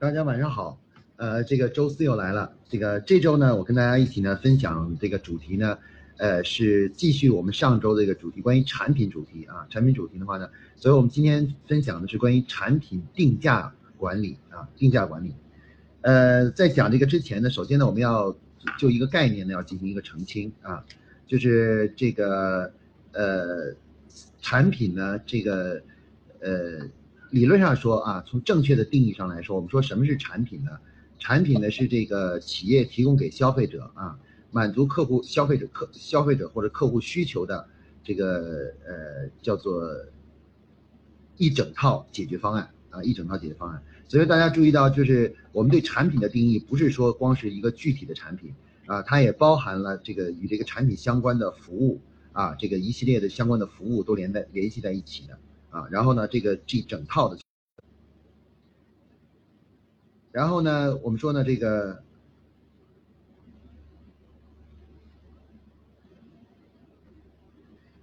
大家晚上好，呃，这个周四又来了。这个这周呢，我跟大家一起呢分享这个主题呢，呃，是继续我们上周的一个主题，关于产品主题啊。产品主题的话呢，所以我们今天分享的是关于产品定价管理啊，定价管理。呃，在讲这个之前呢，首先呢，我们要就一个概念呢要进行一个澄清啊，就是这个呃，产品呢这个呃。理论上说啊，从正确的定义上来说，我们说什么是产品呢？产品呢是这个企业提供给消费者啊，满足客户、消费者、客消费者或者客户需求的这个呃叫做一整套解决方案啊，一整套解决方案。所以大家注意到，就是我们对产品的定义不是说光是一个具体的产品啊，它也包含了这个与这个产品相关的服务啊，这个一系列的相关的服务都连在联系在一起的。啊，然后呢，这个这整套的，然后呢，我们说呢，这个，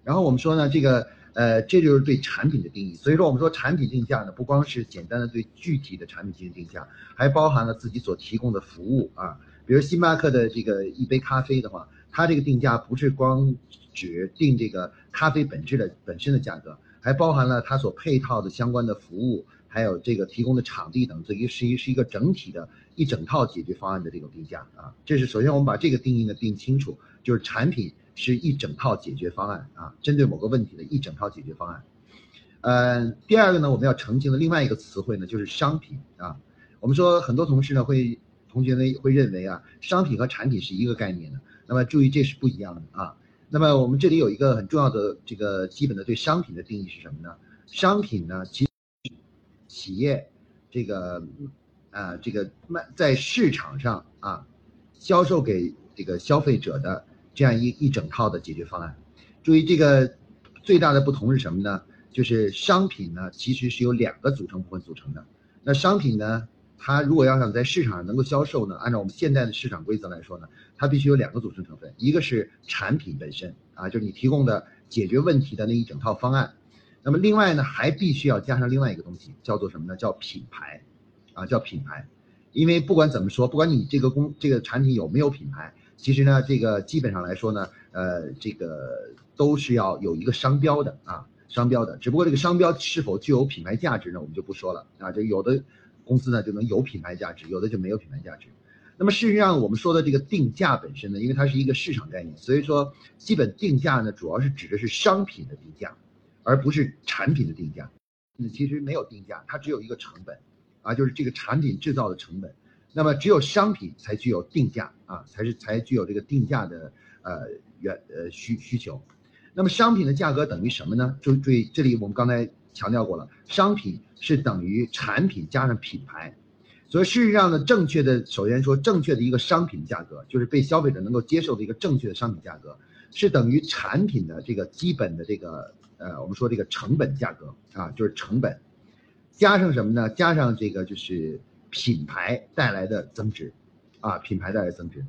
然后我们说呢，这个，呃，这就是对产品的定义。所以说，我们说产品定价呢，不光是简单的对具体的产品进行定价，还包含了自己所提供的服务啊。比如星巴克的这个一杯咖啡的话，它这个定价不是光只定这个咖啡本质的本身的价格。还包含了它所配套的相关的服务，还有这个提供的场地等，这一是一是一个整体的一整套解决方案的这种定价啊。这是首先我们把这个定义呢定清楚，就是产品是一整套解决方案啊，针对某个问题的一整套解决方案。呃，第二个呢，我们要澄清的另外一个词汇呢就是商品啊。我们说很多同事呢会同学呢会认为啊，商品和产品是一个概念的，那么注意这是不一样的啊。那么我们这里有一个很重要的这个基本的对商品的定义是什么呢？商品呢，其企业这个啊这个卖在市场上啊销售给这个消费者的这样一一整套的解决方案。注意这个最大的不同是什么呢？就是商品呢其实是由两个组成部分组成的。那商品呢？它如果要想在市场上能够销售呢，按照我们现在的市场规则来说呢，它必须有两个组成成分，一个是产品本身啊，就是你提供的解决问题的那一整套方案，那么另外呢，还必须要加上另外一个东西，叫做什么呢？叫品牌，啊，叫品牌，因为不管怎么说，不管你这个工这个产品有没有品牌，其实呢，这个基本上来说呢，呃，这个都是要有一个商标的啊，商标的，只不过这个商标是否具有品牌价值呢，我们就不说了啊，这有的。公司呢就能有品牌价值，有的就没有品牌价值。那么事实上，我们说的这个定价本身呢，因为它是一个市场概念，所以说基本定价呢主要是指的是商品的定价，而不是产品的定价。那其实没有定价，它只有一个成本，啊，就是这个产品制造的成本。那么只有商品才具有定价啊，才是才具有这个定价的呃原呃需需求。那么商品的价格等于什么呢？注注意，这里我们刚才。强调过了，商品是等于产品加上品牌，所以事实上呢，正确的首先说正确的一个商品价格，就是被消费者能够接受的一个正确的商品价格，是等于产品的这个基本的这个呃，我们说这个成本价格啊，就是成本，加上什么呢？加上这个就是品牌带来的增值，啊，品牌带来增值。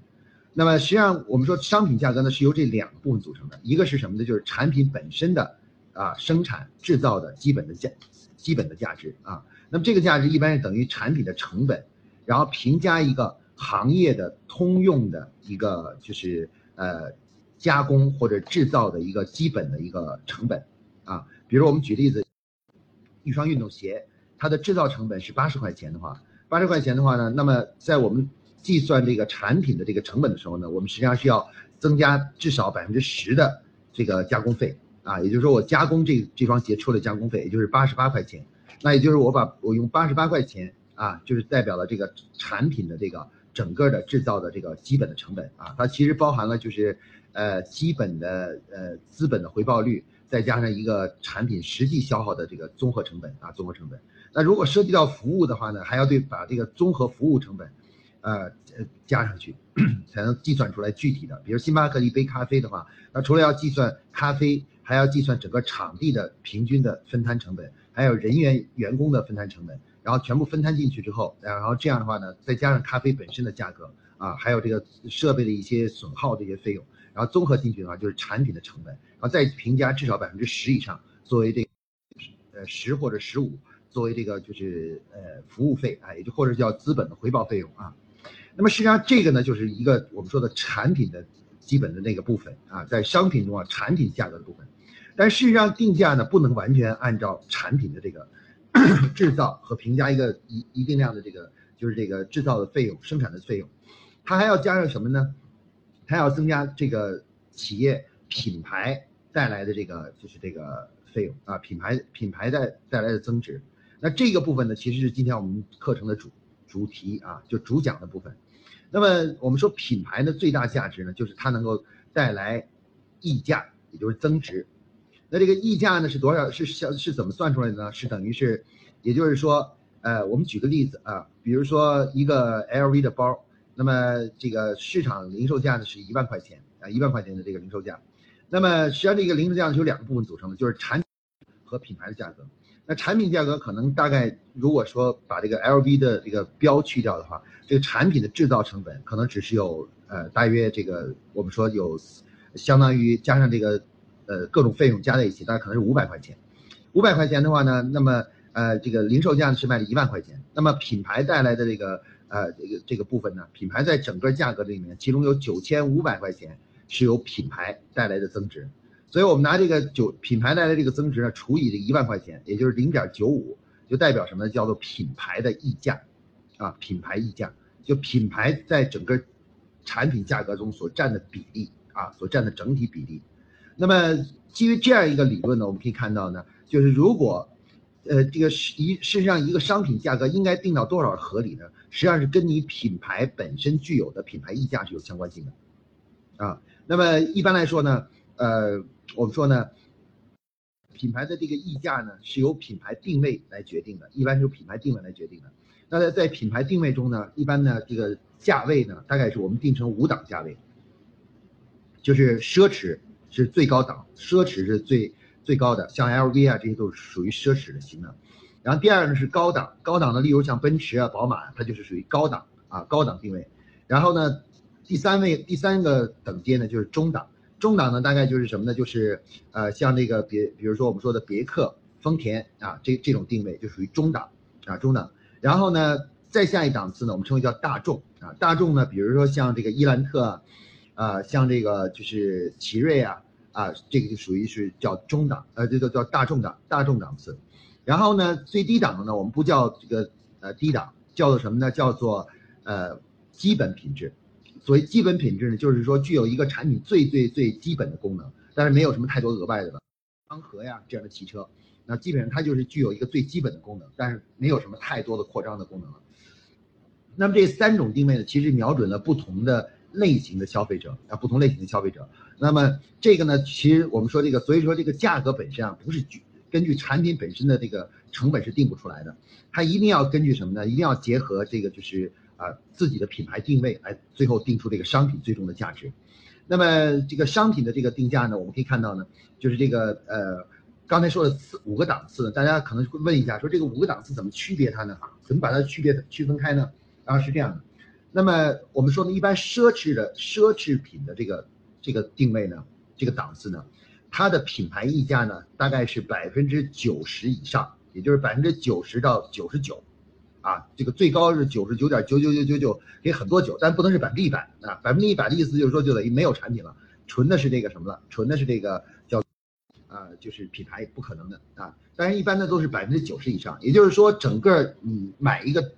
那么实际上我们说商品价格呢是由这两个部分组成的，一个是什么呢？就是产品本身的。啊，生产制造的基本的价，基本的价值啊，那么这个价值一般是等于产品的成本，然后平加一个行业的通用的一个就是呃加工或者制造的一个基本的一个成本啊，比如我们举例子，一双运动鞋，它的制造成本是八十块钱的话，八十块钱的话呢，那么在我们计算这个产品的这个成本的时候呢，我们实际上需要增加至少百分之十的这个加工费。啊，也就是说我加工这这双鞋出了加工费，也就是八十八块钱，那也就是我把我用八十八块钱啊，就是代表了这个产品的这个整个的制造的这个基本的成本啊，它其实包含了就是呃基本的呃资本的回报率，再加上一个产品实际消耗的这个综合成本啊，综合成本。那如果涉及到服务的话呢，还要对把这个综合服务成本，呃呃加上去，才能计算出来具体的。比如星巴克一杯咖啡的话，那除了要计算咖啡。还要计算整个场地的平均的分摊成本，还有人员员工的分摊成本，然后全部分摊进去之后，然后这样的话呢，再加上咖啡本身的价格啊，还有这个设备的一些损耗这些费用，然后综合进去的话就是产品的成本，然后再平加至少百分之十以上作为这，呃十或者十五。作为这个就是呃服务费啊，也就或者叫资本的回报费用啊。那么实际上这个呢，就是一个我们说的产品的基本的那个部分啊，在商品中啊，产品价格的部分。但事实上定价呢，不能完全按照产品的这个 制造和评价一个一一定量的这个就是这个制造的费用、生产的费用，它还要加上什么呢？它要增加这个企业品牌带来的这个就是这个费用啊，品牌品牌带带来的增值。那这个部分呢，其实是今天我们课程的主主题啊，就主讲的部分。那么我们说品牌的最大价值呢，就是它能够带来溢价，也就是增值。那这个溢价呢是多少？是是是怎么算出来的呢？是等于是，也就是说，呃，我们举个例子啊，比如说一个 LV 的包，那么这个市场零售价呢是一万块钱啊，一万块钱的这个零售价。那么实际上这个零售价是由两个部分组成的，就是产品和品牌的价格。那产品价格可能大概，如果说把这个 LV 的这个标去掉的话，这个产品的制造成本可能只是有呃大约这个我们说有相当于加上这个呃各种费用加在一起，大概可能是五百块钱。五百块钱的话呢，那么呃这个零售价呢是卖了一万块钱。那么品牌带来的这个呃这个这个部分呢，品牌在整个价格里面，其中有九千五百块钱是由品牌带来的增值。所以我们拿这个九品牌带来的这个增值呢，除以这一万块钱，也就是零点九五，就代表什么呢？叫做品牌的溢价，啊，品牌溢价，就品牌在整个产品价格中所占的比例啊，所占的整体比例。那么基于这样一个理论呢，我们可以看到呢，就是如果，呃，这个是一事实上一个商品价格应该定到多少合理呢？实际上是跟你品牌本身具有的品牌溢价是有相关性的，啊，那么一般来说呢，呃。我们说呢，品牌的这个溢价呢是由品牌定位来决定的，一般是由品牌定位来决定的。那在在品牌定位中呢，一般呢这个价位呢大概是我们定成五档价位，就是奢侈是最高档，奢侈是最最高的，像 LV 啊这些都是属于奢侈的型的。然后第二呢是高档，高档的例如像奔驰啊、宝马，它就是属于高档啊高档定位。然后呢，第三位第三个等阶呢就是中档。中档呢，大概就是什么呢？就是呃，像那个别，比如说我们说的别克、丰田啊，这这种定位就属于中档啊，中档。然后呢，再下一档次呢，我们称为叫大众啊，大众呢，比如说像这个伊兰特啊，像这个就是奇瑞啊啊，这个就属于是叫中档，呃，这个叫大众档，大众档次。然后呢，最低档的呢，我们不叫这个呃低档，叫做什么呢？叫做呃基本品质。所谓基本品质呢，就是说具有一个产品最最最基本的功能，但是没有什么太多额外的了。双核呀这样的汽车，那基本上它就是具有一个最基本的功能，但是没有什么太多的扩张的功能了。那么这三种定位呢，其实瞄准了不同的类型的消费者啊，不同类型的消费者。那么这个呢，其实我们说这个，所以说这个价格本身啊，不是根据产品本身的这个成本是定不出来的，它一定要根据什么呢？一定要结合这个就是。啊，自己的品牌定位来最后定出这个商品最终的价值。那么这个商品的这个定价呢，我们可以看到呢，就是这个呃，刚才说的四五个档次，大家可能会问一下，说这个五个档次怎么区别它呢？怎么把它区别区分开呢？啊，是这样的。那么我们说呢，一般奢侈的奢侈品的这个这个定位呢，这个档次呢，它的品牌溢价呢，大概是百分之九十以上，也就是百分之九十到九十九。啊，这个最高是九十九点九九九九九，给很多九，但不能是百分之一百啊。百分之一百的意思就是说，就等于没有产品了，纯的是这个什么了？纯的是这个叫啊，就是品牌不可能的啊。但是一般的都是百分之九十以上，也就是说，整个你买一个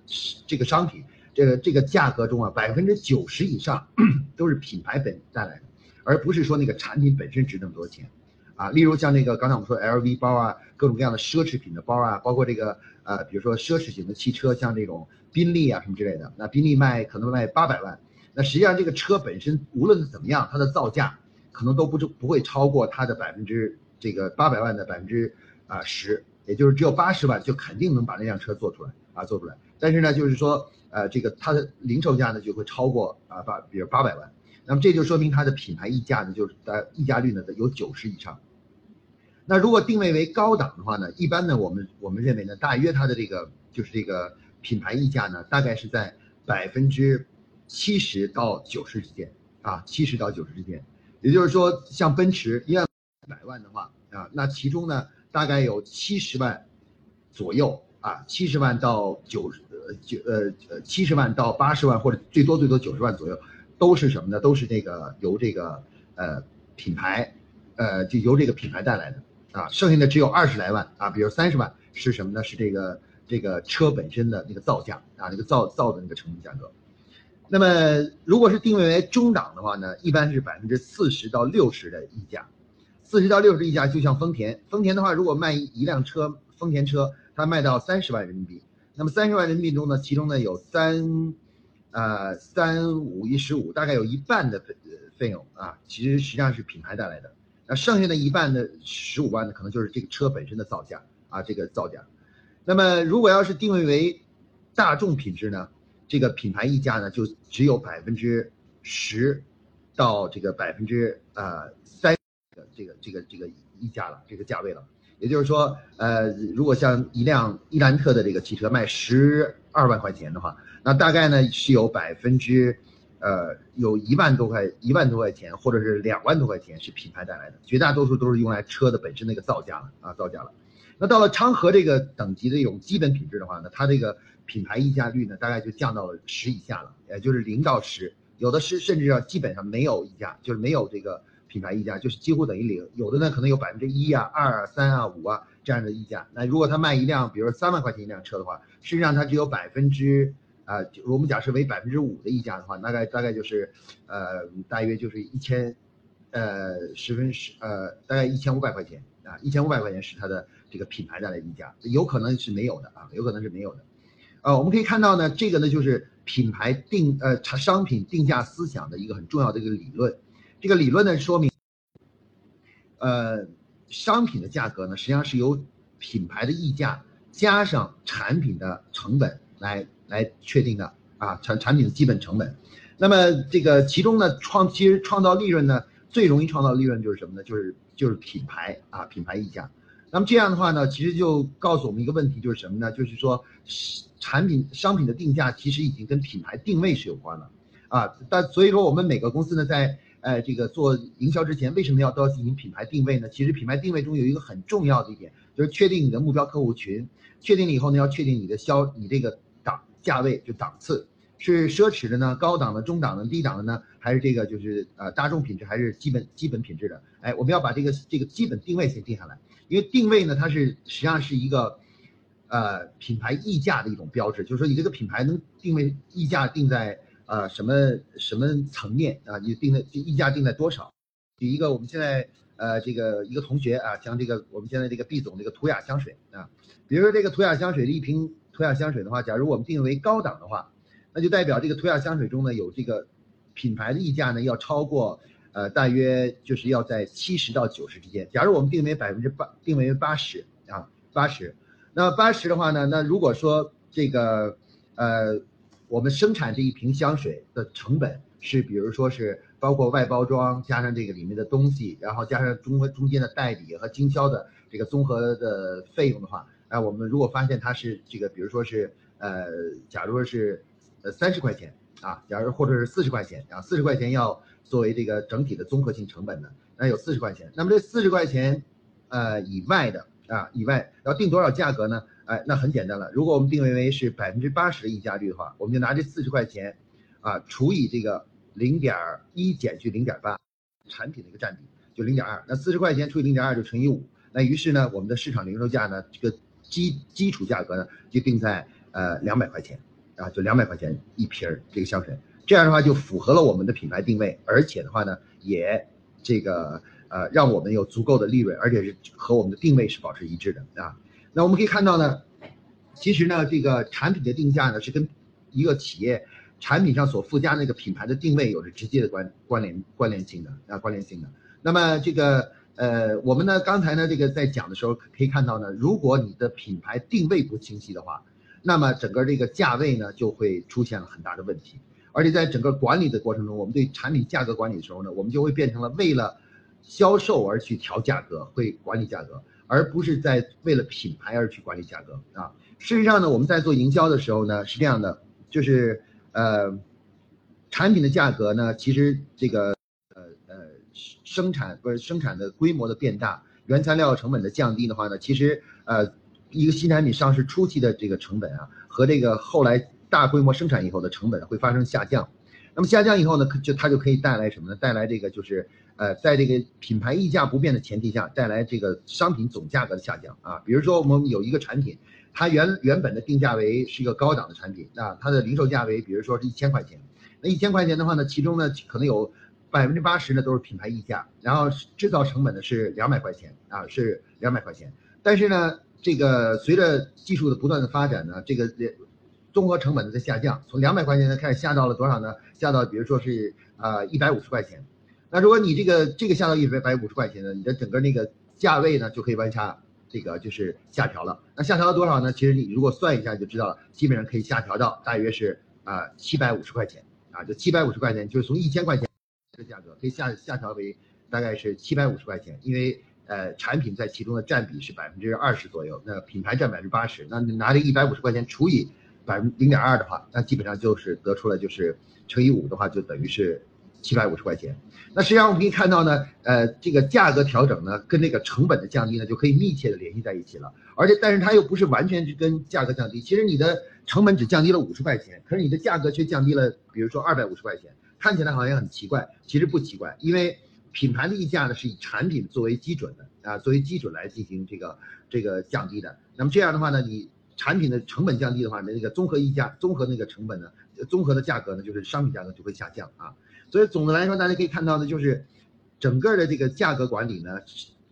这个商品，这个这个价格中啊，百分之九十以上 都是品牌本带来的，而不是说那个产品本身值那么多钱。啊，例如像那个刚才我们说 LV 包啊，各种各样的奢侈品的包啊，包括这个呃，比如说奢侈型的汽车，像这种宾利啊什么之类的，那宾利卖可能卖八百万，那实际上这个车本身无论是怎么样，它的造价可能都不不会超过它的百分之这个八百万的百分之啊十，也就是只有八十万就肯定能把那辆车做出来啊做出来，但是呢，就是说呃这个它的零售价呢就会超过啊八比如八百万，那么这就说明它的品牌溢价呢就是在溢价率呢有九十以上。那如果定位为高档的话呢，一般呢，我们我们认为呢，大约它的这个就是这个品牌溢价呢，大概是在百分之七十到九十之间啊，七十到九十之间。也就是说，像奔驰一万百万的话啊，那其中呢，大概有七十万左右啊，七十万到九十呃九呃呃七十万到八十万或者最多最多九十万左右，都是什么呢？都是这个由这个呃品牌呃就由这个品牌带来的啊，剩下的只有二十来万啊，比如三十万是什么呢？是这个这个车本身的那个造价啊，那个造造的那个成本价格。那么如果是定位为中档的话呢，一般是百分之四十到六十的溢价，四十到六十溢价就像丰田，丰田的话如果卖一辆车，丰田车。它卖到三十万人民币，那么三十万人民币中呢，其中呢有三，呃三五一十五，大概有一半的费费用啊，其实实际上是品牌带来的，那剩下的一半的十五万呢，可能就是这个车本身的造价啊，这个造价。那么如果要是定位为大众品质呢，这个品牌溢价呢就只有百分之十到这个百分之呃三的这个这个这个溢价了，这个价位了。也就是说，呃，如果像一辆伊兰特的这个汽车卖十二万块钱的话，那大概呢是有百分之，呃，有一万多块一万多块钱，或者是两万多块钱是品牌带来的，绝大多数都是用来车的本身那个造价了啊，造价了。那到了昌河这个等级的这种基本品质的话呢，它这个品牌溢价率呢，大概就降到了十以下了，也就是零到十，有的是甚至要基本上没有溢价，就是没有这个。品牌溢价就是几乎等于零，有的呢可能有百分之一啊、二啊、三啊、五啊这样的溢价。那如果他卖一辆，比如说三万块钱一辆车的话，实际上它只有百分之，啊，我们假设为百分之五的溢价的话，大概大概就是，呃，大约就是一千，呃，十分十，呃，大概一千五百块钱啊，一千五百块钱是它的这个品牌带来溢价，有可能是没有的啊，有可能是没有的。呃，我们可以看到呢，这个呢就是品牌定呃商品定价思想的一个很重要的一个理论。这个理论呢说明，呃，商品的价格呢实际上是由品牌的溢价加上产品的成本来来确定的啊，产产品的基本成本。那么这个其中呢创其实创造利润呢最容易创造利润就是什么呢？就是就是品牌啊品牌溢价。那么这样的话呢，其实就告诉我们一个问题，就是什么呢？就是说产品商品的定价其实已经跟品牌定位是有关了啊。但所以说我们每个公司呢在哎，这个做营销之前为什么要都要进行品牌定位呢？其实品牌定位中有一个很重要的一点，就是确定你的目标客户群，确定了以后呢，要确定你的销，你这个档价位就档次是奢侈的呢，高档的、中档的、低档的呢，还是这个就是呃大众品质还是基本基本品质的？哎，我们要把这个这个基本定位先定下来，因为定位呢，它是实际上是一个呃品牌溢价的一种标志，就是说你这个品牌能定位溢价定在。啊，什么什么层面啊？你定的溢价定在多少？举一个，我们现在呃，这个一个同学啊，像这个我们现在这个毕总这个图雅香水啊，比如说这个图雅香水的一瓶图雅香水的话，假如我们定为高档的话，那就代表这个图雅香水中呢有这个品牌的溢价呢要超过呃大约就是要在七十到九十之间。假如我们定为百分之八，定为八十啊，八十，那八十的话呢，那如果说这个呃。我们生产这一瓶香水的成本是，比如说是包括外包装加上这个里面的东西，然后加上中和中间的代理和经销的这个综合的费用的话，哎，我们如果发现它是这个，比如说是呃，假如说是呃三十块钱啊，假如或者是四十块钱啊，四十块钱要作为这个整体的综合性成本的，那有四十块钱，那么这四十块钱呃以外的啊以外要定多少价格呢？哎，那很简单了。如果我们定位为是百分之八十的溢价率的话，我们就拿这四十块钱，啊，除以这个零点一减去零点八，产品的一个占比就零点二。那四十块钱除以零点二就乘以五。那于是呢，我们的市场零售价呢，这个基基础价格呢就定在呃两百块钱，啊，就两百块钱一瓶儿这个香水。这样的话就符合了我们的品牌定位，而且的话呢，也这个呃让我们有足够的利润，而且是和我们的定位是保持一致的啊。那我们可以看到呢，其实呢，这个产品的定价呢是跟一个企业产品上所附加那个品牌的定位有着直接的关关联关联性的啊关联性的。那么这个呃，我们呢刚才呢这个在讲的时候可以看到呢，如果你的品牌定位不清晰的话，那么整个这个价位呢就会出现了很大的问题。而且在整个管理的过程中，我们对产品价格管理的时候呢，我们就会变成了为了销售而去调价格，会管理价格。而不是在为了品牌而去管理价格啊。事实上呢，我们在做营销的时候呢，是这样的，就是呃，产品的价格呢，其实这个呃呃生产不是生产的规模的变大，原材料成本的降低的话呢，其实呃一个新产品上市初期的这个成本啊，和这个后来大规模生产以后的成本会发生下降。那么下降以后呢，就它就可以带来什么呢？带来这个就是呃，在这个品牌溢价不变的前提下，带来这个商品总价格的下降啊。比如说我们有一个产品，它原原本的定价为是一个高档的产品啊，它的零售价为比如说是一千块钱。那一千块钱的话呢，其中呢可能有百分之八十呢都是品牌溢价，然后制造成本呢是两百块钱啊，是两百块钱。但是呢，这个随着技术的不断的发展呢，这个综合成本的在下降，从两百块钱呢开始下到了多少呢？下到比如说是啊一百五十块钱。那如果你这个这个下到一百百五十块钱呢，你的整个那个价位呢就可以往下这个就是下调了。那下调到多少呢？其实你如果算一下就知道了，基本上可以下调到大约是啊七百五十块钱啊，就七百五十块钱，就是从一千块钱这个价格可以下下调为大概是七百五十块钱，因为呃产品在其中的占比是百分之二十左右，那品牌占百分之八十，那你拿这一百五十块钱除以。百分零点二的话，那基本上就是得出了就是乘以五的话，就等于是七百五十块钱。那实际上我们可以看到呢，呃，这个价格调整呢，跟那个成本的降低呢，就可以密切的联系在一起了。而且，但是它又不是完全是跟价格降低，其实你的成本只降低了五十块钱，可是你的价格却降低了，比如说二百五十块钱，看起来好像很奇怪，其实不奇怪，因为品牌的溢价呢是以产品作为基准的啊，作为基准来进行这个这个降低的。那么这样的话呢，你。产品的成本降低的话，那那个综合溢价、综合那个成本呢，综合的价格呢，就是商品价格就会下降啊。所以总的来说，大家可以看到呢就是，整个的这个价格管理呢，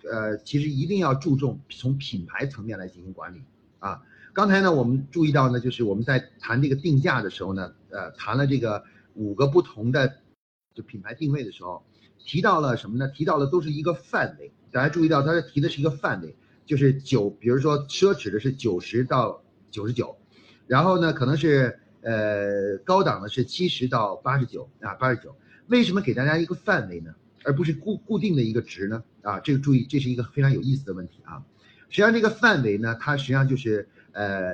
呃，其实一定要注重从品牌层面来进行管理啊。刚才呢，我们注意到呢，就是我们在谈这个定价的时候呢，呃，谈了这个五个不同的就品牌定位的时候，提到了什么呢？提到了都是一个范围。大家注意到，它提的是一个范围。就是九，比如说奢侈的是九十到九十九，然后呢，可能是呃高档的是七十到八十九啊，八十九。为什么给大家一个范围呢，而不是固固定的一个值呢？啊，这个注意，这是一个非常有意思的问题啊。实际上这个范围呢，它实际上就是呃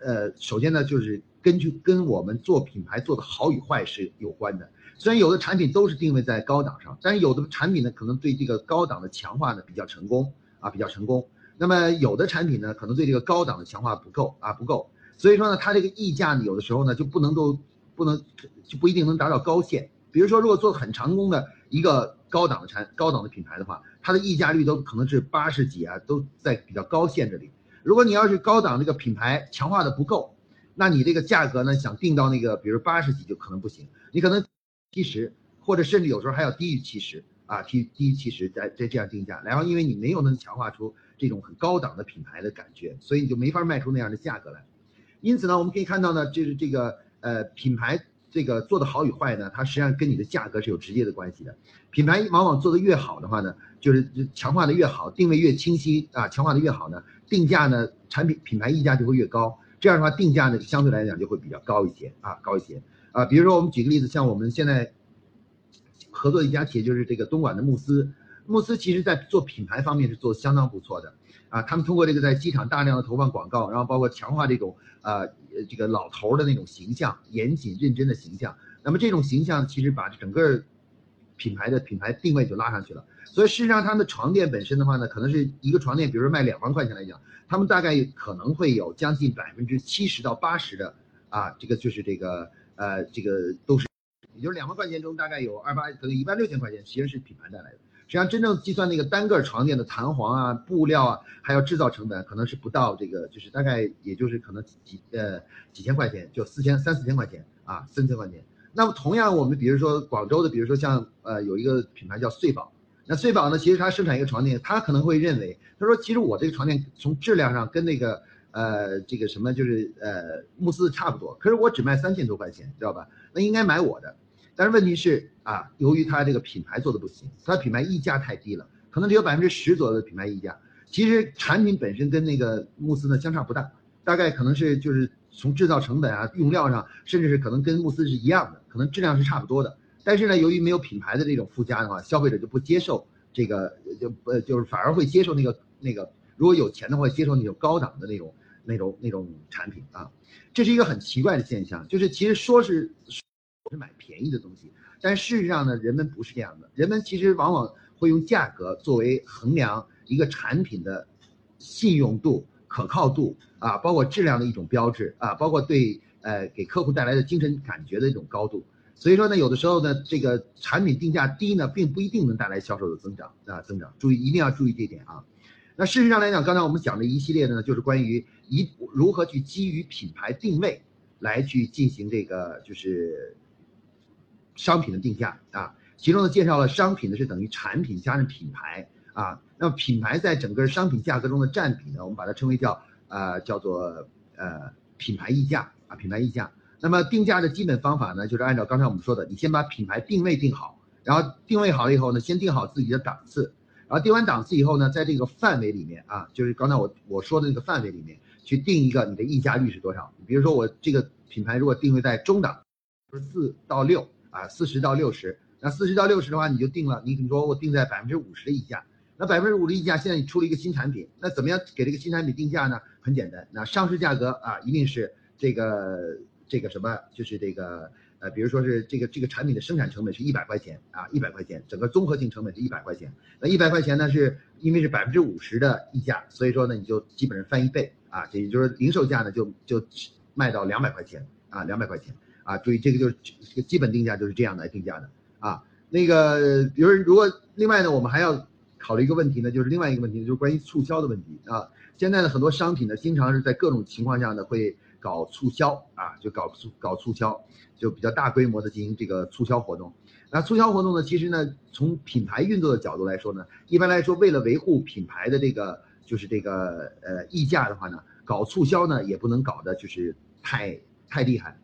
呃，首先呢就是根据跟我们做品牌做的好与坏是有关的。虽然有的产品都是定位在高档上，但是有的产品呢，可能对这个高档的强化呢比较成功啊，比较成功。那么有的产品呢，可能对这个高档的强化不够啊，不够，所以说呢，它这个溢价呢，有的时候呢就不能够，不能就不一定能达到高线。比如说，如果做很成功的一个高档的产、高档的品牌的话，它的溢价率都可能是八十几啊，都在比较高线这里。如果你要是高档这个品牌强化的不够，那你这个价格呢，想定到那个比如八十几就可能不行，你可能七十，或者甚至有时候还要低于七十啊，低低于七十再再这样定价，然后因为你没有能强化出。这种很高档的品牌的感觉，所以你就没法卖出那样的价格来。因此呢，我们可以看到呢，就是这个呃品牌这个做的好与坏呢，它实际上跟你的价格是有直接的关系的。品牌往往做的越好的话呢，就是强化的越好，定位越清晰啊，强化的越好呢，定价呢产品品牌溢价就会越高。这样的话，定价呢相对来讲就会比较高一些啊，高一些啊。比如说我们举个例子，像我们现在合作一家企业，就是这个东莞的慕斯。慕斯其实在做品牌方面是做相当不错的，啊，他们通过这个在机场大量的投放广告，然后包括强化这种呃这个老头的那种形象，严谨认真的形象，那么这种形象其实把整个品牌的品牌定位就拉上去了。所以事实上他们的床垫本身的话呢，可能是一个床垫，比如说卖两万块钱来讲，他们大概可能会有将近百分之七十到八十的啊，这个就是这个呃这个都是，也就是两万块钱中大概有二八可能一万六千块钱其实是品牌带来的。实际上，真正计算那个单个床垫的弹簧啊、布料啊，还有制造成本，可能是不到这个，就是大概也就是可能几呃几千块钱，就四千三四千块钱啊，三千块钱。那么同样，我们比如说广州的，比如说像呃有一个品牌叫穗宝，那穗宝呢，其实它生产一个床垫，他可能会认为，他说其实我这个床垫从质量上跟那个呃这个什么就是呃慕斯差不多，可是我只卖三千多块钱，知道吧？那应该买我的。但是问题是啊，由于它这个品牌做的不行，它品牌溢价太低了，可能只有百分之十左右的品牌溢价。其实产品本身跟那个慕斯呢相差不大，大概可能是就是从制造成本啊、用料上，甚至是可能跟慕斯是一样的，可能质量是差不多的。但是呢，由于没有品牌的这种附加的话，消费者就不接受这个，就呃就是反而会接受那个那个，如果有钱的话，接受那种高档的那种那种那种产品啊。这是一个很奇怪的现象，就是其实说是。是买便宜的东西，但事实上呢，人们不是这样的。人们其实往往会用价格作为衡量一个产品的信用度可靠度啊，包括质量的一种标志啊，包括对呃给客户带来的精神感觉的一种高度。所以说呢，有的时候呢，这个产品定价低呢，并不一定能带来销售的增长啊增长。注意一定要注意这点啊。那事实上来讲，刚才我们讲的一系列的呢，就是关于一如何去基于品牌定位来去进行这个就是商品的定价啊。其中呢，介绍了商品呢是等于产品加上品牌啊。那么品牌在整个商品价格中的占比呢，我们把它称为叫呃叫做呃品牌溢价啊品牌溢价。那么定价的基本方法呢，就是按照刚才我们说的，你先把品牌定位定好，然后定位好了以后呢，先定好自己的档次。然后定完档次以后呢，在这个范围里面啊，就是刚才我我说的那个范围里面去定一个你的溢价率是多少。比如说我这个品牌如果定位在中档，是四到六啊，四十到六十。那四十到六十的话，你就定了，你你说我定在百分之五十的溢价。那百分之五的溢价，现在你出了一个新产品，那怎么样给这个新产品定价呢？很简单，那上市价格啊，一定是这个这个什么，就是这个。呃，比如说是这个这个产品的生产成本是一百块钱啊，一百块钱，整个综合性成本是一百块钱。那一百块钱呢，是因为是百分之五十的溢价，所以说呢，你就基本上翻一倍啊，这也就是零售价呢就就卖到两百块钱啊，两百块钱啊。注意这个就是这个基本定价就是这样来定价的啊。那个，比如如果另外呢，我们还要考虑一个问题呢，就是另外一个问题就是关于促销的问题啊。现在呢，很多商品呢，经常是在各种情况下呢会。搞促销啊，就搞促搞促销，就比较大规模的进行这个促销活动。那促销活动呢，其实呢，从品牌运作的角度来说呢，一般来说，为了维护品牌的这个就是这个呃溢价的话呢，搞促销呢也不能搞的就是太太厉害。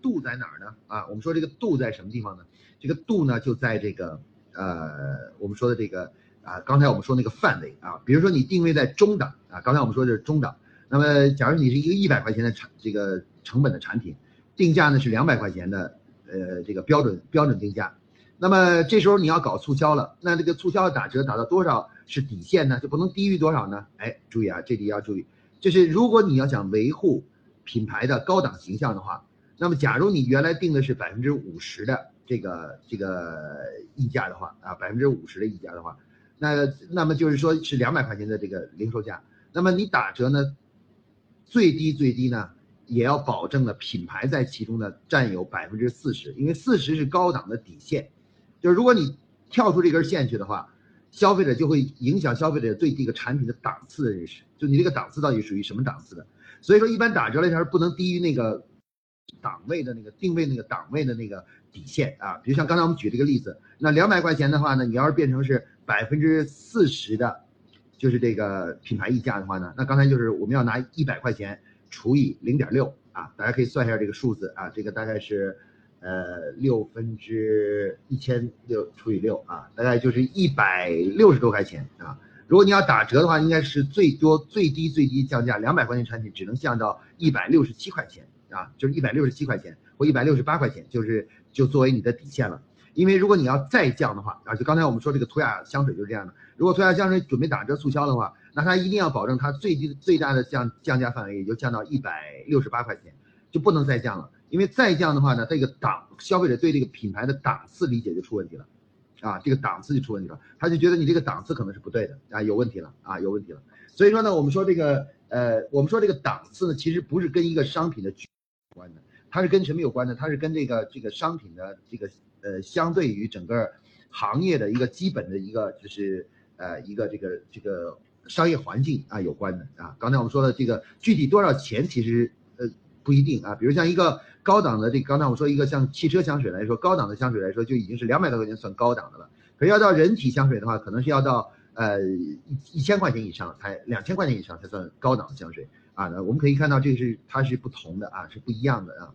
度在哪儿呢？啊，我们说这个度在什么地方呢？这个度呢就在这个呃我们说的这个啊，刚才我们说那个范围啊，比如说你定位在中档啊，刚才我们说的是中档。那么，假如你是一个一百块钱的产这个成本的产品，定价呢是两百块钱的，呃，这个标准标准定价。那么这时候你要搞促销了，那这个促销打折打到多少是底线呢？就不能低于多少呢？哎，注意啊，这里要注意，就是如果你要想维护品牌的高档形象的话，那么假如你原来定的是百分之五十的这个这个溢价的话啊，百分之五十的溢价的话，那那么就是说是两百块钱的这个零售价，那么你打折呢？最低最低呢，也要保证了品牌在其中呢占有百分之四十，因为四十是高档的底线，就是如果你跳出这根线去的话，消费者就会影响消费者对这个产品的档次的认识，就你这个档次到底属于什么档次的。所以说，一般打折来说不能低于那个档位的那个定位那个档位的那个底线啊。比如像刚才我们举这个例子，那两百块钱的话呢，你要是变成是百分之四十的。就是这个品牌溢价的话呢，那刚才就是我们要拿一百块钱除以零点六啊，大家可以算一下这个数字啊，这个大概是，呃，六分之一千六除以六啊，大概就是一百六十多块钱啊。如果你要打折的话，应该是最多最低最低降价两百块钱产品只能降到一百六十七块钱啊，就是一百六十七块钱或一百六十八块钱，就是就作为你的底线了。因为如果你要再降的话啊，就刚才我们说这个图雅香水就是这样的。如果图雅香水准备打折促销的话，那它一定要保证它最低最大的降降价范围也就降到一百六十八块钱，就不能再降了。因为再降的话呢，这个档消费者对这个品牌的档次理解就出问题了，啊，这个档次就出问题了，他就觉得你这个档次可能是不对的啊，有问题了啊，有问题了。所以说呢，我们说这个呃，我们说这个档次呢，其实不是跟一个商品的关的，它是跟什么有关呢？它是跟这个这个商品的这个。呃，相对于整个行业的一个基本的一个就是呃一个这个这个商业环境啊有关的啊。刚才我们说的这个具体多少钱其实呃不一定啊。比如像一个高档的这刚才我说一个像汽车香水来说，高档的香水来说就已经是两百多块钱算高档的了。可是要到人体香水的话，可能是要到呃一一千块钱以上才两千块钱以上才算高档的香水啊。那我们可以看到这个是它是不同的啊，是不一样的啊。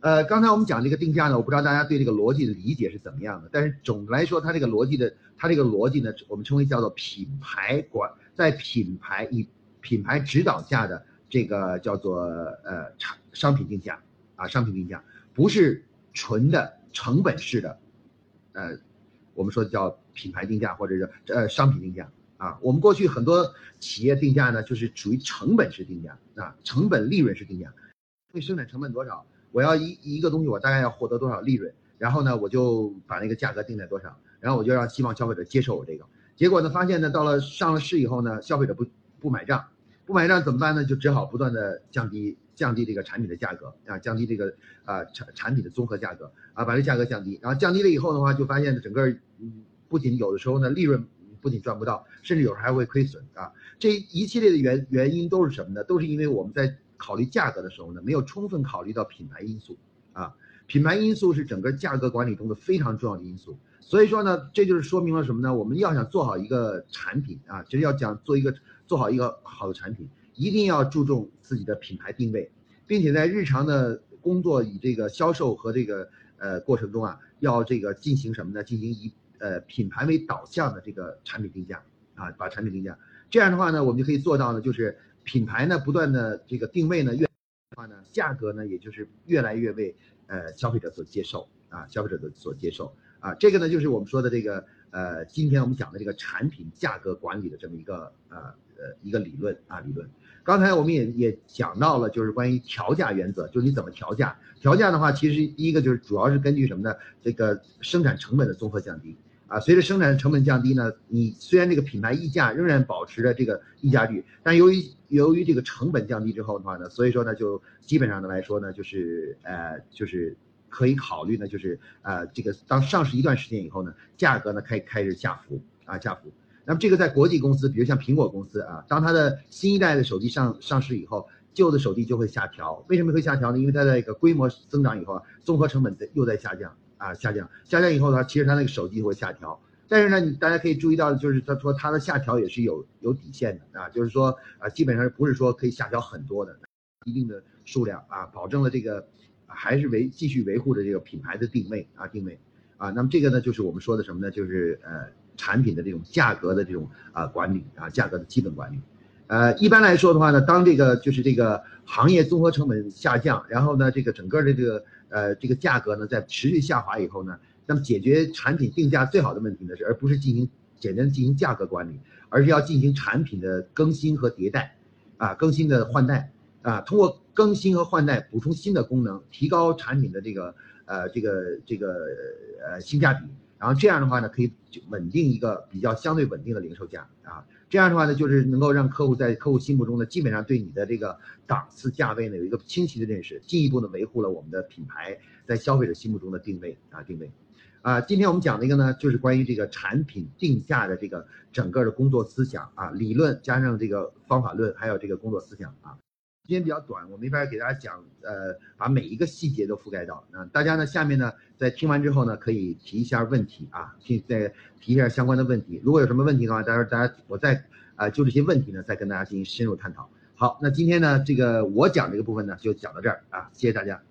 呃，刚才我们讲这个定价呢，我不知道大家对这个逻辑的理解是怎么样的。但是总的来说，它这个逻辑的，它这个逻辑呢，我们称为叫做品牌管，在品牌以品牌指导下的这个叫做呃产商品定价啊，商品定价不是纯的成本式的，呃，我们说的叫品牌定价或者是呃商品定价啊。我们过去很多企业定价呢，就是属于成本式定价啊，成本利润式定价，为生产成本多少？我要一一个东西，我大概要获得多少利润？然后呢，我就把那个价格定在多少？然后我就让希望消费者接受我这个。结果呢，发现呢，到了上了市以后呢，消费者不不买账，不。买账怎么办呢？就只好不断的降低降低这个产品的价格啊，降低这个啊产产品的综合价格啊，把这价格降低，然后降低了以后的话，就发现整个嗯不仅有的时候呢利润不仅赚不到，甚至有时候还会亏损啊。这一系列的原原因都是什么呢？都是因为我们在考虑价格的时候呢，没有充分考虑到品牌因素啊。品牌因素是整个价格管理中的非常重要的因素。所以说呢，这就是说明了什么呢？我们要想做好一个产品啊，就是要讲做一个做好一个好的产品，一定要注重自己的品牌定位，并且在日常的工作与这个销售和这个呃过程中啊，要这个进行什么呢？进行一呃品牌为导向的这个产品定价啊，把产品定价。这样的话呢，我们就可以做到呢，就是品牌呢不断的这个定位呢越话呢，价格呢也就是越来越为呃消费者所接受啊，消费者的所接受。啊，这个呢就是我们说的这个呃，今天我们讲的这个产品价格管理的这么一个呃呃一个理论啊理论。刚才我们也也讲到了，就是关于调价原则，就是你怎么调价。调价的话，其实第一个就是主要是根据什么呢？这个生产成本的综合降低啊。随着生产的成本降低呢，你虽然这个品牌溢价仍然保持着这个溢价率，但由于由于这个成本降低之后的话呢，所以说呢就基本上的来说呢，就是呃就是。可以考虑呢，就是呃，这个当上市一段时间以后呢，价格呢开开始下浮啊下浮。那么这个在国际公司，比如像苹果公司啊，当它的新一代的手机上上市以后，旧的手机就会下调。为什么会下调呢？因为它的一个规模增长以后啊，综合成本在又在下降啊下降下降以后呢，其实它那个手机会下调。但是呢，你大家可以注意到，就是他说它的下调也是有有底线的啊，就是说啊，基本上不是说可以下调很多的，一定的数量啊，保证了这个。还是维继续维护着这个品牌的定位啊定位啊，那么这个呢就是我们说的什么呢？就是呃产品的这种价格的这种啊管理啊价格的基本管理，呃一般来说的话呢，当这个就是这个行业综合成本下降，然后呢这个整个的这个呃这个价格呢在持续下滑以后呢，那么解决产品定价最好的问题呢是，而不是进行简单的进行价格管理，而是要进行产品的更新和迭代啊更新的换代。啊，通过更新和换代，补充新的功能，提高产品的这个呃这个这个呃性价比，然后这样的话呢，可以稳定一个比较相对稳定的零售价啊。这样的话呢，就是能够让客户在客户心目中呢，基本上对你的这个档次价位呢有一个清晰的认识，进一步的维护了我们的品牌在消费者心目中的定位啊定位。啊，今天我们讲的一个呢，就是关于这个产品定价的这个整个的工作思想啊，理论加上这个方法论，还有这个工作思想啊。时间比较短，我没法给大家讲，呃，把每一个细节都覆盖到。那大家呢，下面呢，在听完之后呢，可以提一下问题啊，提再提一下相关的问题。如果有什么问题的话，待会儿大家我再啊，就这些问题呢，再跟大家进行深入探讨。好，那今天呢，这个我讲这个部分呢，就讲到这儿啊，谢谢大家。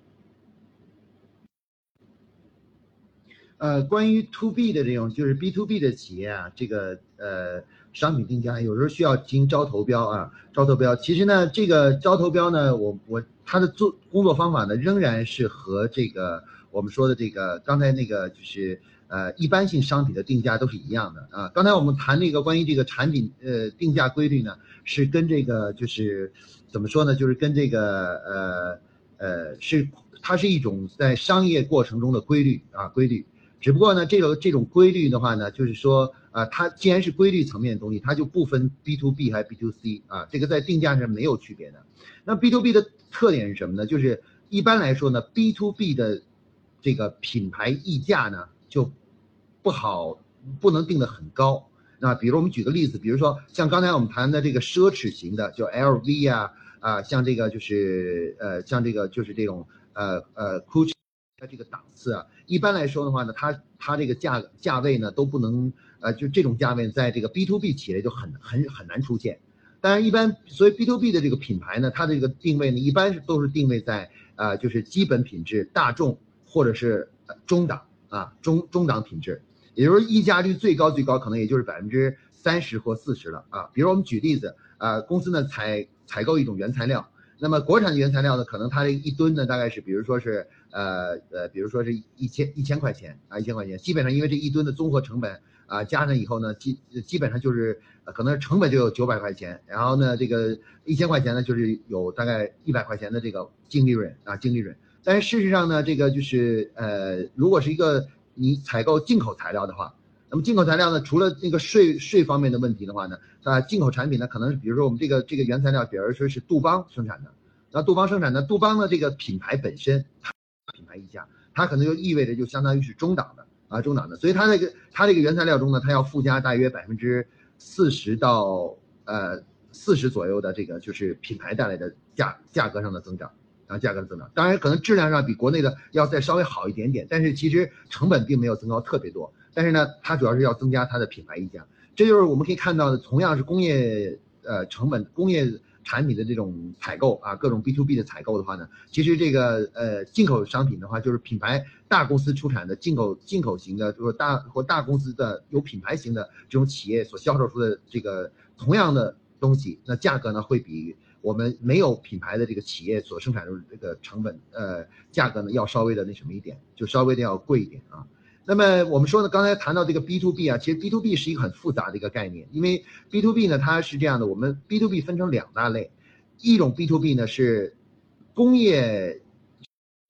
呃，关于 to B 的这种，就是 B to B 的企业啊，这个呃。商品定价有时候需要进行招投标啊，招投标。其实呢，这个招投标呢，我我他的做工作方法呢，仍然是和这个我们说的这个刚才那个就是呃一般性商品的定价都是一样的啊。刚才我们谈那个关于这个产品呃定价规律呢，是跟这个就是怎么说呢，就是跟这个呃呃是它是一种在商业过程中的规律啊规律。只不过呢，这个这种规律的话呢，就是说。啊，它既然是规律层面的东西，它就不分 B to B 还是 B to C 啊，这个在定价上没有区别的。那 B to B 的特点是什么呢？就是一般来说呢，B to B 的这个品牌溢价呢就不好，不能定的很高。那比如我们举个例子，比如说像刚才我们谈的这个奢侈型的，就 LV 啊啊，像这个就是呃，像这个就是这种呃呃 Gucci 的这个档次啊，一般来说的话呢，它它这个价价位呢都不能。呃，就这种价位，在这个 B to B 企业就很很很难出现。当然，一般所以 B to B 的这个品牌呢，它的这个定位呢，一般是都是定位在呃，就是基本品质、大众或者是中档啊，中中档品质，也就是溢价率最高最高可能也就是百分之三十或四十了啊。比如我们举例子，啊，公司呢采采购一种原材料，那么国产的原材料呢，可能它这一吨呢大概是，比如说是呃呃，比如说是一千一千块钱啊，一千块钱，基本上因为这一吨的综合成本。啊，加上以后呢，基基本上就是可能成本就有九百块钱，然后呢，这个一千块钱呢，就是有大概一百块钱的这个净利润啊，净利润。但是事实上呢，这个就是呃，如果是一个你采购进口材料的话，那么进口材料呢，除了那个税税方面的问题的话呢，啊，进口产品呢，可能比如说我们这个这个原材料，比如说是杜邦生产的，那杜邦生产的，杜邦的这个品牌本身，它品牌溢价，它可能就意味着就相当于是中档的啊，中档的，所以它那个它这个原材料中呢，它要附加大约百分之四十到呃四十左右的这个就是品牌带来的价价格上的增长。啊，价格的增长，当然可能质量上比国内的要再稍微好一点点，但是其实成本并没有增高特别多。但是呢，它主要是要增加它的品牌溢价，这就是我们可以看到的，同样是工业呃成本、工业产品的这种采购啊，各种 B to B 的采购的话呢，其实这个呃进口商品的话，就是品牌大公司出产的进口进口型的，就是大或大公司的有品牌型的这种企业所销售出的这个同样的东西，那价格呢会比。我们没有品牌的这个企业所生产出这个成本，呃，价格呢要稍微的那什么一点，就稍微的要贵一点啊。那么我们说呢，刚才谈到这个 B to B 啊，其实 B to B 是一个很复杂的一个概念，因为 B to B 呢它是这样的，我们 B to B 分成两大类，一种 B to B 呢是工业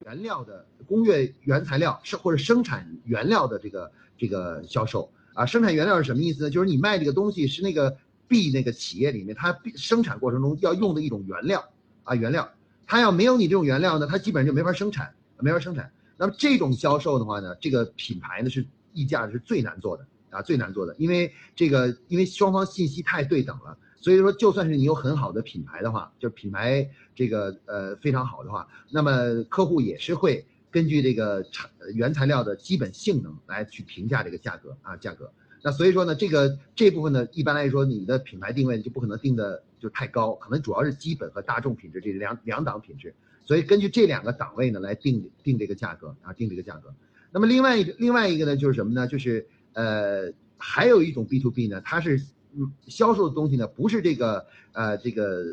原料的工业原材料是或者生产原料的这个这个销售啊，生产原料是什么意思呢？就是你卖这个东西是那个。B 那个企业里面，它生产过程中要用的一种原料啊，原料，它要没有你这种原料呢，它基本上就没法生产，没法生产。那么这种销售的话呢，这个品牌呢是溢价是最难做的啊，最难做的，因为这个因为双方信息太对等了，所以说就算是你有很好的品牌的话，就品牌这个呃非常好的话，那么客户也是会根据这个产原材料的基本性能来去评价这个价格啊，价格。那所以说呢，这个这部分呢，一般来说，你的品牌定位就不可能定的就太高，可能主要是基本和大众品质这两两档品质，所以根据这两个档位呢来定定这个价格啊，定这个价格。那么另外一个另外一个呢，就是什么呢？就是呃，还有一种 B to B 呢，它是嗯销售的东西呢，不是这个呃这个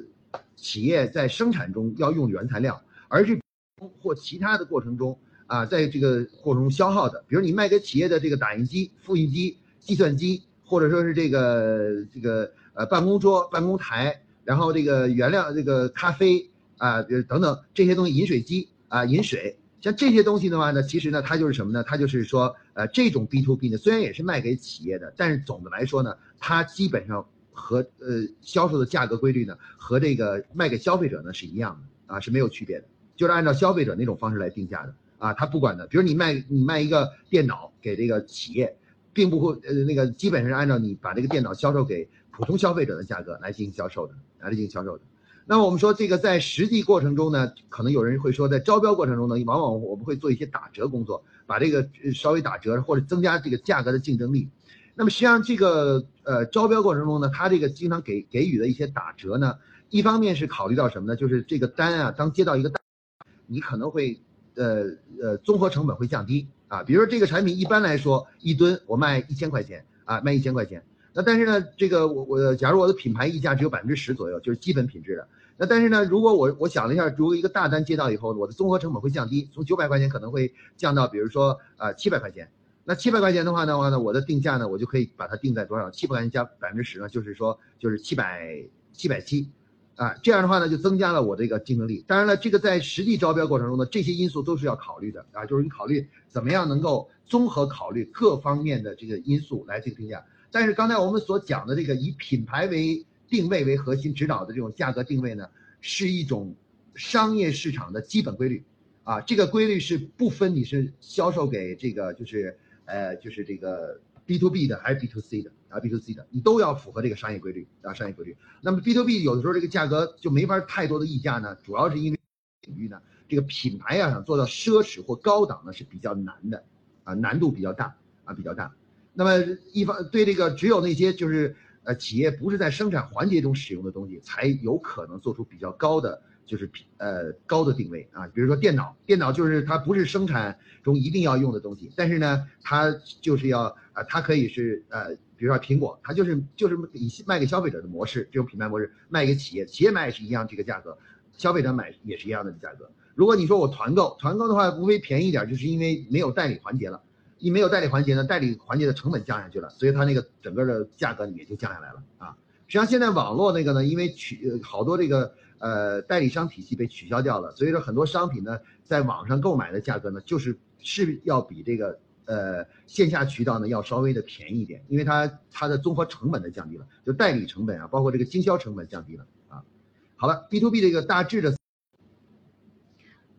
企业在生产中要用原材料，而是或其他的过程中啊，在这个过程中消耗的，比如你卖给企业的这个打印机、复印机。计算机，或者说是这个这个呃办公桌、办公台，然后这个原料这个咖啡啊，等等这些东西，饮水机啊，饮水，像这些东西的话呢，其实呢，它就是什么呢？它就是说，呃，这种 B to B 呢，虽然也是卖给企业的，但是总的来说呢，它基本上和呃销售的价格规律呢，和这个卖给消费者呢是一样的啊，是没有区别的，就是按照消费者那种方式来定价的啊，他不管的，比如你卖你卖一个电脑给这个企业。并不会，呃，那个基本上是按照你把这个电脑销售给普通消费者的价格来进行销售的，来进行销售的。那么我们说这个在实际过程中呢，可能有人会说，在招标过程中呢，往往我们会做一些打折工作，把这个稍微打折或者增加这个价格的竞争力。那么实际上这个呃招标过程中呢，他这个经常给给予的一些打折呢，一方面是考虑到什么呢？就是这个单啊，当接到一个单，你可能会呃呃综合成本会降低。啊，比如说这个产品一般来说一吨我卖一千块钱啊，卖一千块钱。那但是呢，这个我我假如我的品牌溢价只有百分之十左右，就是基本品质的。那但是呢，如果我我想了一下，如果一个大单接到以后，我的综合成本会降低，从九百块钱可能会降到比如说啊七百块钱。那七百块钱的话的话呢，我的定价呢，我就可以把它定在多少？七百块钱加百分之十呢，就是说就是七百七百七。啊，这样的话呢，就增加了我这个竞争力。当然了，这个在实际招标过程中呢，这些因素都是要考虑的啊，就是你考虑怎么样能够综合考虑各方面的这个因素来这个定价。但是刚才我们所讲的这个以品牌为定位为核心指导的这种价格定位呢，是一种商业市场的基本规律啊，这个规律是不分你是销售给这个就是呃就是这个。B to B 的还是 B to C 的啊？B to C 的，你都要符合这个商业规律啊，商业规律。那么 B to B 有的时候这个价格就没法太多的溢价呢，主要是因为领域呢，这个品牌要想做到奢侈或高档呢是比较难的啊，难度比较大啊，比较大。那么一方对这个只有那些就是呃企业不是在生产环节中使用的东西，才有可能做出比较高的。就是品呃高的定位啊，比如说电脑，电脑就是它不是生产中一定要用的东西，但是呢，它就是要啊，它可以是呃，比如说苹果，它就是就是以卖给消费者的模式，这种品牌模式卖给企业，企业买也是一样这个价格，消费者买也是一样的价格。如果你说我团购，团购的话无非便宜一点，就是因为没有代理环节了，一没有代理环节呢，代理环节的成本降下去了，所以它那个整个的价格也就降下来了啊。实际上现在网络那个呢，因为取好多这个。呃，代理商体系被取消掉了，所以说很多商品呢，在网上购买的价格呢，就是是要比这个呃线下渠道呢要稍微的便宜一点，因为它它的综合成本的降低了，就代理成本啊，包括这个经销成本降低了啊。好了，B to B 这个大致的，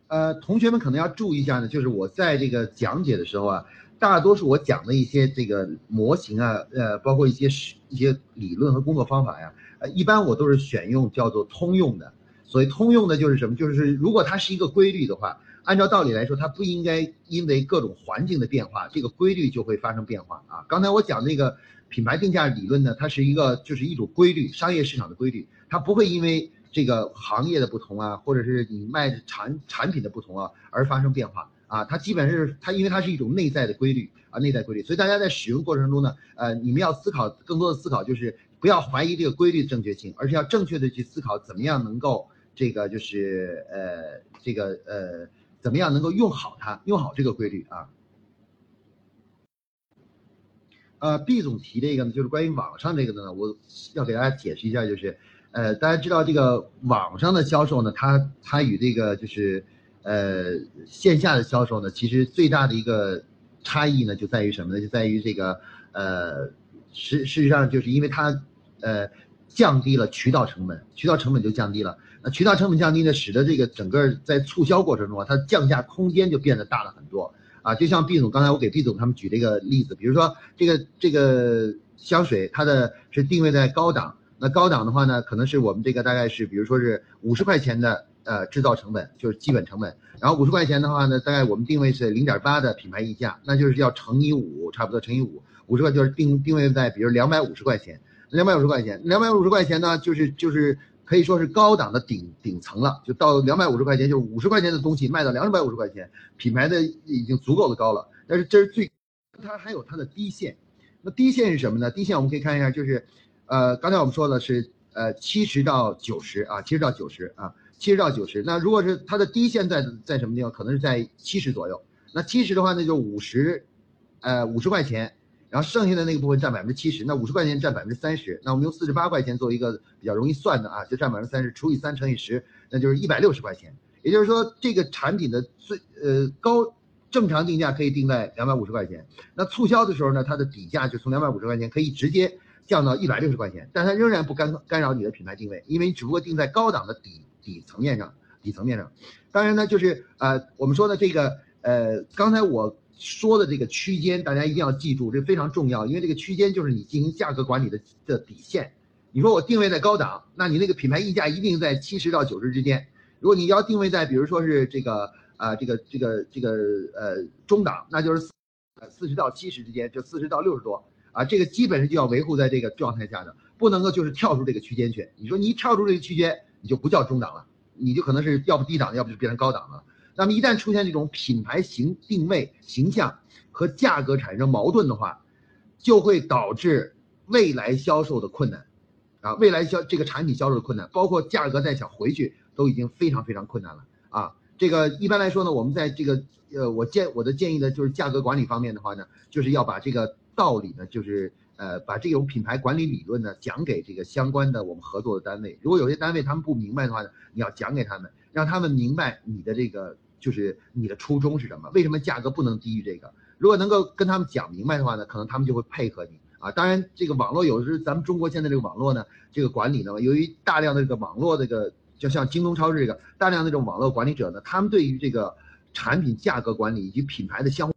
呃，同学们可能要注意一下呢，就是我在这个讲解的时候啊，大多数我讲的一些这个模型啊，呃，包括一些一些理论和工作方法呀，呃，一般我都是选用叫做通用的。所以通用的就是什么？就是如果它是一个规律的话。按照道理来说，它不应该因为各种环境的变化，这个规律就会发生变化啊。刚才我讲那个品牌定价理论呢，它是一个就是一种规律，商业市场的规律，它不会因为这个行业的不同啊，或者是你卖的产产品的不同啊而发生变化啊。它基本上是它，因为它是一种内在的规律啊，内在规律。所以大家在使用过程中呢，呃，你们要思考更多的思考，就是不要怀疑这个规律的正确性，而是要正确的去思考怎么样能够这个就是呃这个呃。怎么样能够用好它，用好这个规律啊？呃，B 总提这个呢，就是关于网上这个的呢，我要给大家解释一下，就是，呃，大家知道这个网上的销售呢，它它与这个就是呃线下的销售呢，其实最大的一个差异呢，就在于什么呢？就在于这个呃，实事实上就是因为它呃降低了渠道成本，渠道成本就降低了。那渠道成本降低呢，使得这个整个在促销过程中啊，它降价空间就变得大了很多啊。就像毕总刚才我给毕总他们举这个例子，比如说这个这个香水，它的是定位在高档，那高档的话呢，可能是我们这个大概是比如说是五十块钱的呃制造成本，就是基本成本，然后五十块钱的话呢，大概我们定位是零点八的品牌溢价，那就是要乘以五，差不多乘以五，五十块就是定定位在比如两百五十块钱，两百五十块钱，两百五十块钱呢，就是就是。可以说是高档的顶顶层了，就到两百五十块钱，就是五十块钱的东西卖到两百五十块钱，品牌的已经足够的高了。但是这是最，它还有它的低线。那低线是什么呢？低线我们可以看一下，就是，呃，刚才我们说的是，呃，七十到九十啊，七十到九十啊，七十到九十。那如果是它的低线在在什么地方？可能是在七十左右。那七十的话，那就五十，呃，五十块钱。然后剩下的那个部分占百分之七十，那五十块钱占百分之三十，那我们用四十八块钱做一个比较容易算的啊，就占百分之三十，除以三乘以十，那就是一百六十块钱。也就是说，这个产品的最呃高正常定价可以定在两百五十块钱，那促销的时候呢，它的底价就从两百五十块钱可以直接降到一百六十块钱，但它仍然不干干扰你的品牌定位，因为你只不过定在高档的底底层面上，底层面上。当然呢，就是呃我们说的这个呃刚才我。说的这个区间，大家一定要记住，这非常重要，因为这个区间就是你进行价格管理的的底线。你说我定位在高档，那你那个品牌溢价一定在七十到九十之间。如果你要定位在，比如说是这个啊，这个这个这个呃中档，那就是呃四十到七十之间，就四十到六十多啊，这个基本上就要维护在这个状态下的，不能够就是跳出这个区间去。你说你一跳出这个区间，你就不叫中档了，你就可能是要不低档，要不就变成高档了。那么一旦出现这种品牌形定位、形象和价格产生矛盾的话，就会导致未来销售的困难，啊，未来销这个产品销售的困难，包括价格再想回去都已经非常非常困难了啊。这个一般来说呢，我们在这个呃，我建我的建议呢，就是价格管理方面的话呢，就是要把这个道理呢，就是呃，把这种品牌管理理论呢，讲给这个相关的我们合作的单位。如果有些单位他们不明白的话呢，你要讲给他们，让他们明白你的这个。就是你的初衷是什么？为什么价格不能低于这个？如果能够跟他们讲明白的话呢，可能他们就会配合你啊。当然，这个网络有时咱们中国现在这个网络呢，这个管理呢，由于大量的这个网络这个，就像京东超市这个大量的这种网络管理者呢，他们对于这个产品价格管理以及品牌的相互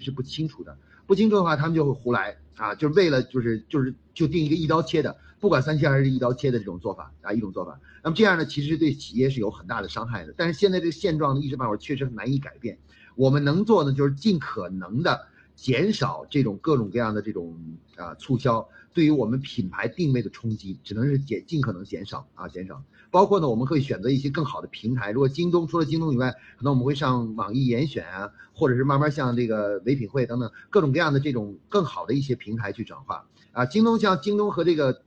是不清楚的。不清楚的话，他们就会胡来啊，就是为了就是就是就定一个一刀切的。不管三七二十一，刀切的这种做法啊，一种做法。那么这样呢，其实对企业是有很大的伤害的。但是现在这个现状呢，一时半会儿确实难以改变。我们能做的就是尽可能的减少这种各种各样的这种啊促销对于我们品牌定位的冲击，只能是减尽可能减少啊减少。包括呢，我们可以选择一些更好的平台。如果京东除了京东以外，可能我们会上网易严选啊，或者是慢慢向这个唯品会等等各种各样的这种更好的一些平台去转化啊。京东像京东和这个。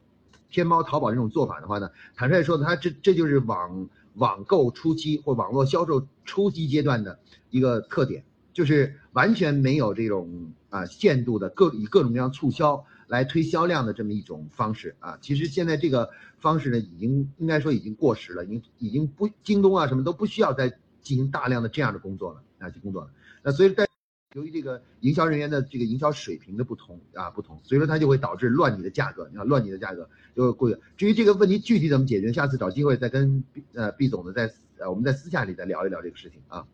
天猫、淘宝这种做法的话呢，坦率说呢，它这这就是网网购初期或网络销售初期阶段的一个特点，就是完全没有这种啊限度的各以各种各样促销来推销量的这么一种方式啊。其实现在这个方式呢，已经应该说已经过时了，已经已经不京东啊什么都不需要再进行大量的这样的工作了啊，去工作了。那所以在由于这个营销人员的这个营销水平的不同啊不同，所以说它就会导致乱你的价格，你看乱你的价格就会贵。至于这个问题具体怎么解决，下次找机会再跟呃毕总的在呃我们在私下里再聊一聊这个事情啊。